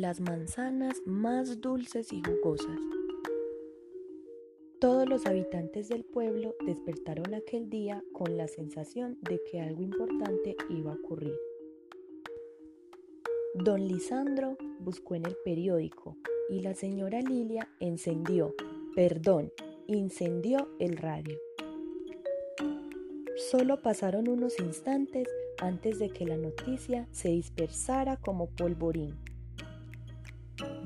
las manzanas más dulces y jugosas. Todos los habitantes del pueblo despertaron aquel día con la sensación de que algo importante iba a ocurrir. Don Lisandro buscó en el periódico y la señora Lilia encendió, perdón, incendió el radio. Solo pasaron unos instantes antes de que la noticia se dispersara como polvorín.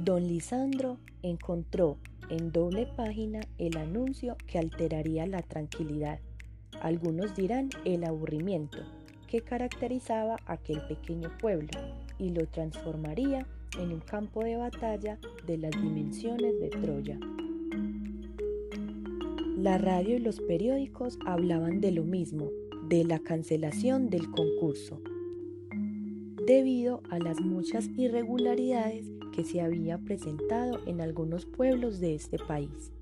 Don Lisandro encontró en doble página el anuncio que alteraría la tranquilidad, algunos dirán el aburrimiento, que caracterizaba aquel pequeño pueblo y lo transformaría en un campo de batalla de las dimensiones de Troya. La radio y los periódicos hablaban de lo mismo, de la cancelación del concurso, debido a las muchas irregularidades que se había presentado en algunos pueblos de este país.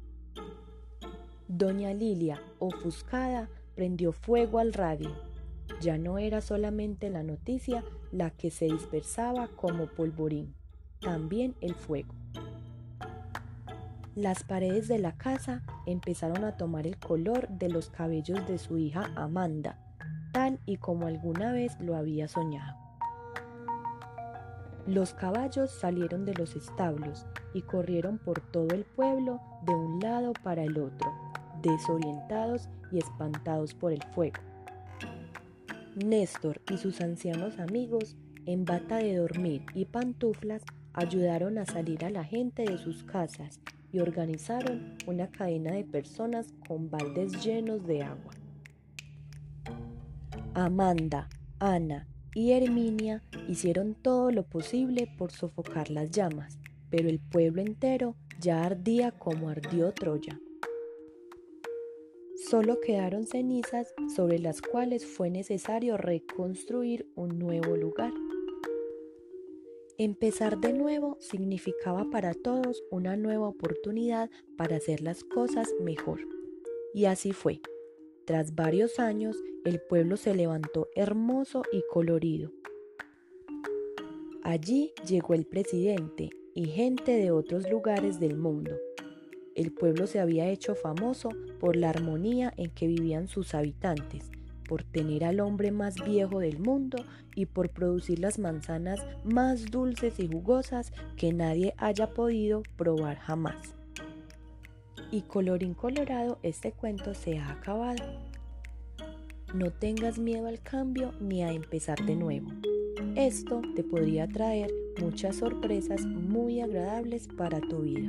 Doña Lilia, ofuscada, prendió fuego al radio. Ya no era solamente la noticia la que se dispersaba como polvorín, también el fuego. Las paredes de la casa empezaron a tomar el color de los cabellos de su hija Amanda, tal y como alguna vez lo había soñado. Los caballos salieron de los establos y corrieron por todo el pueblo de un lado para el otro, desorientados y espantados por el fuego. Néstor y sus ancianos amigos, en bata de dormir y pantuflas, ayudaron a salir a la gente de sus casas y organizaron una cadena de personas con baldes llenos de agua. Amanda, Ana y Herminia hicieron todo lo posible por sofocar las llamas, pero el pueblo entero ya ardía como ardió Troya. Solo quedaron cenizas sobre las cuales fue necesario reconstruir un nuevo lugar. Empezar de nuevo significaba para todos una nueva oportunidad para hacer las cosas mejor. Y así fue. Tras varios años, el pueblo se levantó hermoso y colorido. Allí llegó el presidente y gente de otros lugares del mundo. El pueblo se había hecho famoso por la armonía en que vivían sus habitantes, por tener al hombre más viejo del mundo y por producir las manzanas más dulces y jugosas que nadie haya podido probar jamás. Y colorín colorado, este cuento se ha acabado. No tengas miedo al cambio ni a empezar de nuevo. Esto te podría traer muchas sorpresas muy agradables para tu vida.